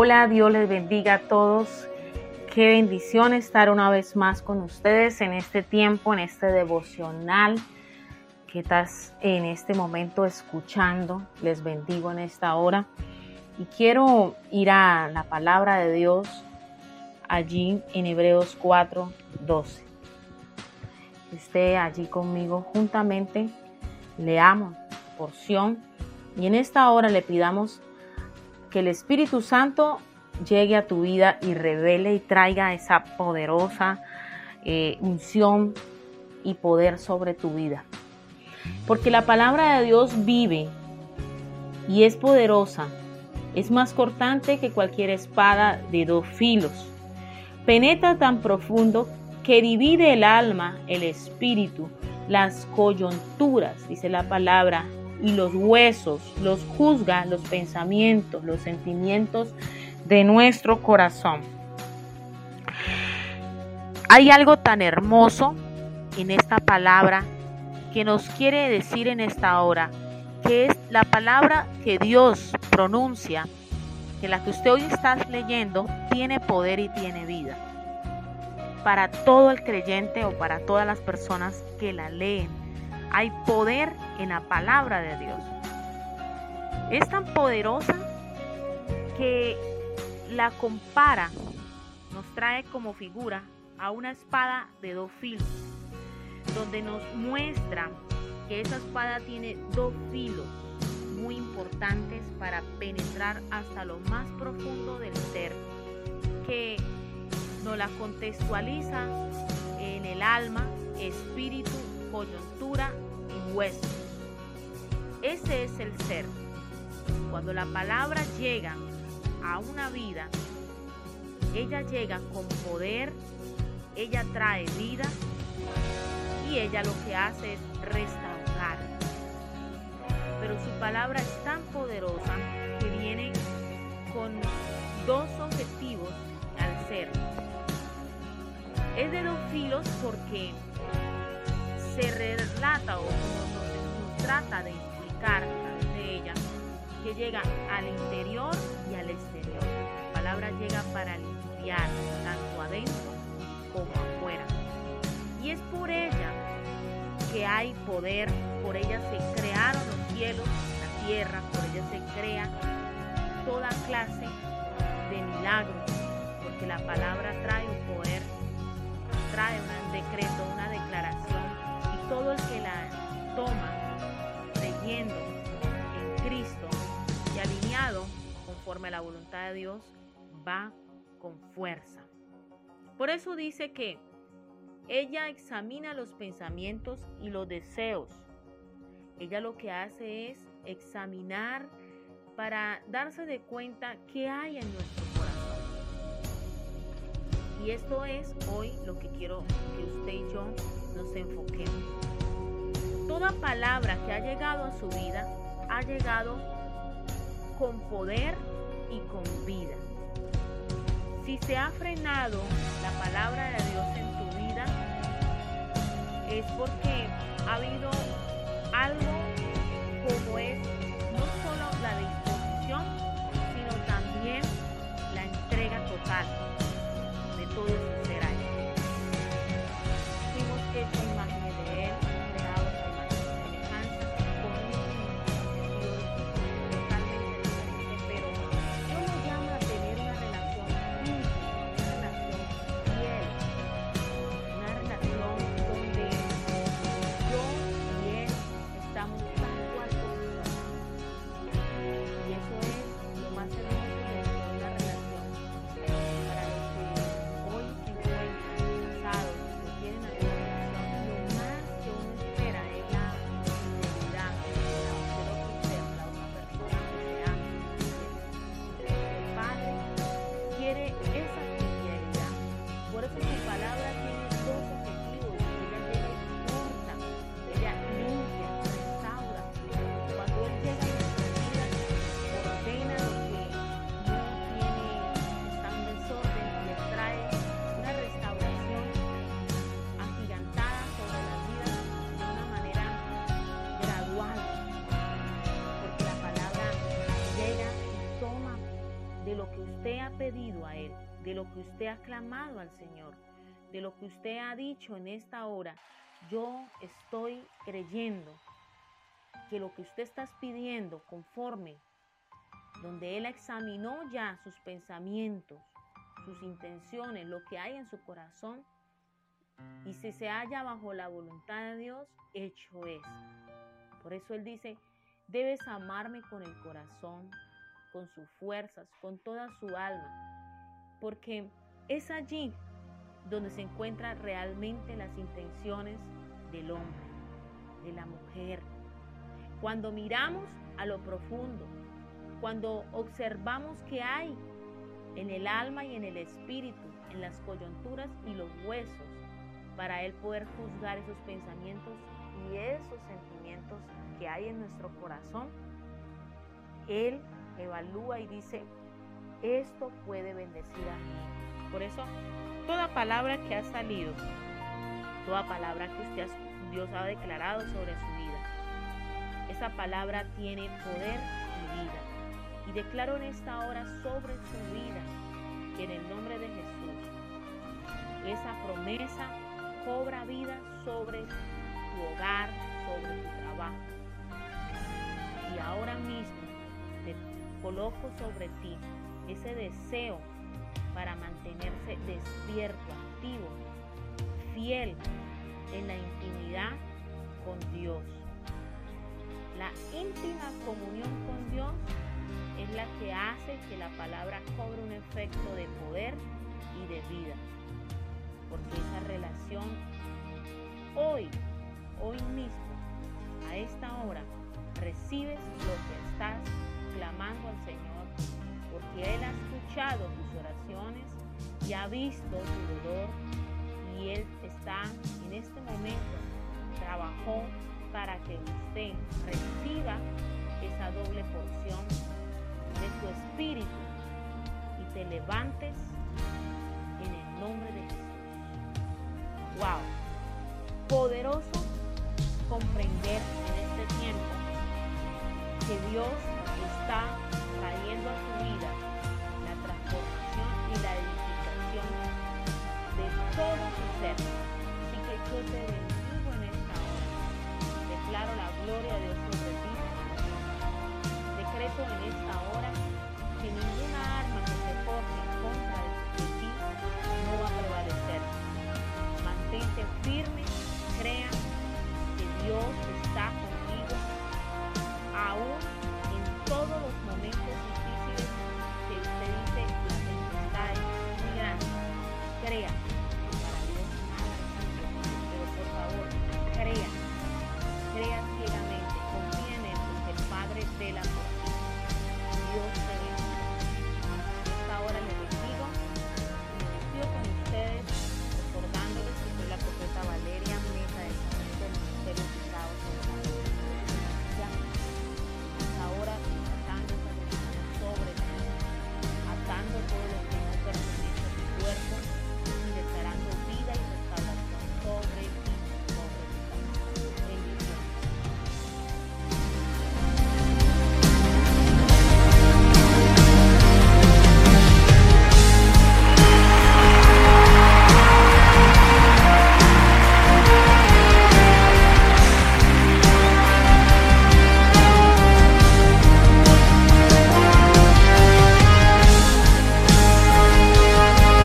Hola, Dios les bendiga a todos. Qué bendición estar una vez más con ustedes en este tiempo, en este devocional que estás en este momento escuchando. Les bendigo en esta hora. Y quiero ir a la palabra de Dios allí en Hebreos 4, 12. Esté allí conmigo juntamente, leamos porción y en esta hora le pidamos que el Espíritu Santo llegue a tu vida y revele y traiga esa poderosa eh, unción y poder sobre tu vida. Porque la palabra de Dios vive y es poderosa, es más cortante que cualquier espada de dos filos. Penetra tan profundo que divide el alma, el espíritu, las coyunturas, dice la palabra, y los huesos, los juzga los pensamientos, los sentimientos de nuestro corazón. Hay algo tan hermoso en esta palabra que nos quiere decir en esta hora, que es la palabra que Dios pronuncia, que la que usted hoy está leyendo tiene poder y tiene vida. Para todo el creyente o para todas las personas que la leen, hay poder en la palabra de Dios. Es tan poderosa que la compara, nos trae como figura a una espada de dos filos, donde nos muestra que esa espada tiene dos filos muy importantes para penetrar hasta lo más profundo del ser, que nos la contextualiza en el alma, espíritu coyuntura y hueso. Ese es el ser. Cuando la palabra llega a una vida, ella llega con poder, ella trae vida y ella lo que hace es restaurar. Pero su palabra es tan poderosa que viene con dos objetivos al ser. Es de dos filos porque se relata o nos, trata de explicar de ella que llega al interior y al exterior. La palabra llega para limpiar tanto adentro como afuera. Y es por ella que hay poder, por ella se crearon los cielos, la tierra, por ella se crea toda clase de milagros, porque la palabra trae un poder, trae un decreto, una declaración todo el que la toma creyendo en Cristo y alineado conforme a la voluntad de Dios, va con fuerza. Por eso dice que ella examina los pensamientos y los deseos. Ella lo que hace es examinar para darse de cuenta qué hay en nuestro corazón. Y esto es hoy lo que quiero que usted y yo nos enfoquemos. Toda palabra que ha llegado a su vida ha llegado con poder y con vida. Si se ha frenado la palabra de Dios en tu vida, es porque ha habido algo como es no solo la disposición, sino también la entrega total ha pedido a Él, de lo que usted ha clamado al Señor, de lo que usted ha dicho en esta hora, yo estoy creyendo que lo que usted está pidiendo conforme, donde Él examinó ya sus pensamientos, sus intenciones, lo que hay en su corazón, y si se halla bajo la voluntad de Dios, hecho es. Por eso Él dice, debes amarme con el corazón, con sus fuerzas, con toda su alma, porque es allí donde se encuentran realmente las intenciones del hombre, de la mujer. Cuando miramos a lo profundo, cuando observamos que hay en el alma y en el espíritu, en las coyunturas y los huesos, para Él poder juzgar esos pensamientos y esos sentimientos que hay en nuestro corazón, Él evalúa y dice, esto puede bendecir a mí. Por eso, toda palabra que ha salido, toda palabra que usted, Dios ha declarado sobre su vida, esa palabra tiene poder y vida. Y declaro en esta hora sobre su vida que en el nombre de Jesús, esa promesa cobra vida sobre tu hogar, sobre tu trabajo. Coloco sobre ti ese deseo para mantenerse despierto, activo, fiel en la intimidad con Dios. La íntima comunión con Dios es la que hace que la palabra cobre un efecto de poder y de vida. Porque esa relación hoy, hoy mismo, a esta hora, recibes lo que estás clamando al Señor, porque Él ha escuchado tus oraciones y ha visto tu dolor y Él está en este momento, trabajó para que usted reciba esa doble porción de su espíritu y te levantes en el nombre de Jesús. ¡Wow! Poderoso comprender en este tiempo que Dios está trayendo a tu vida la transformación y la edificación de todo tu ser. Así que yo te bendigo en esta hora. Declaro la gloria de Dios sobre ti. Decreto en esta hora que ninguna arma que se forme en contra de ti no va a prevalecer. Mantente firme, crea que Dios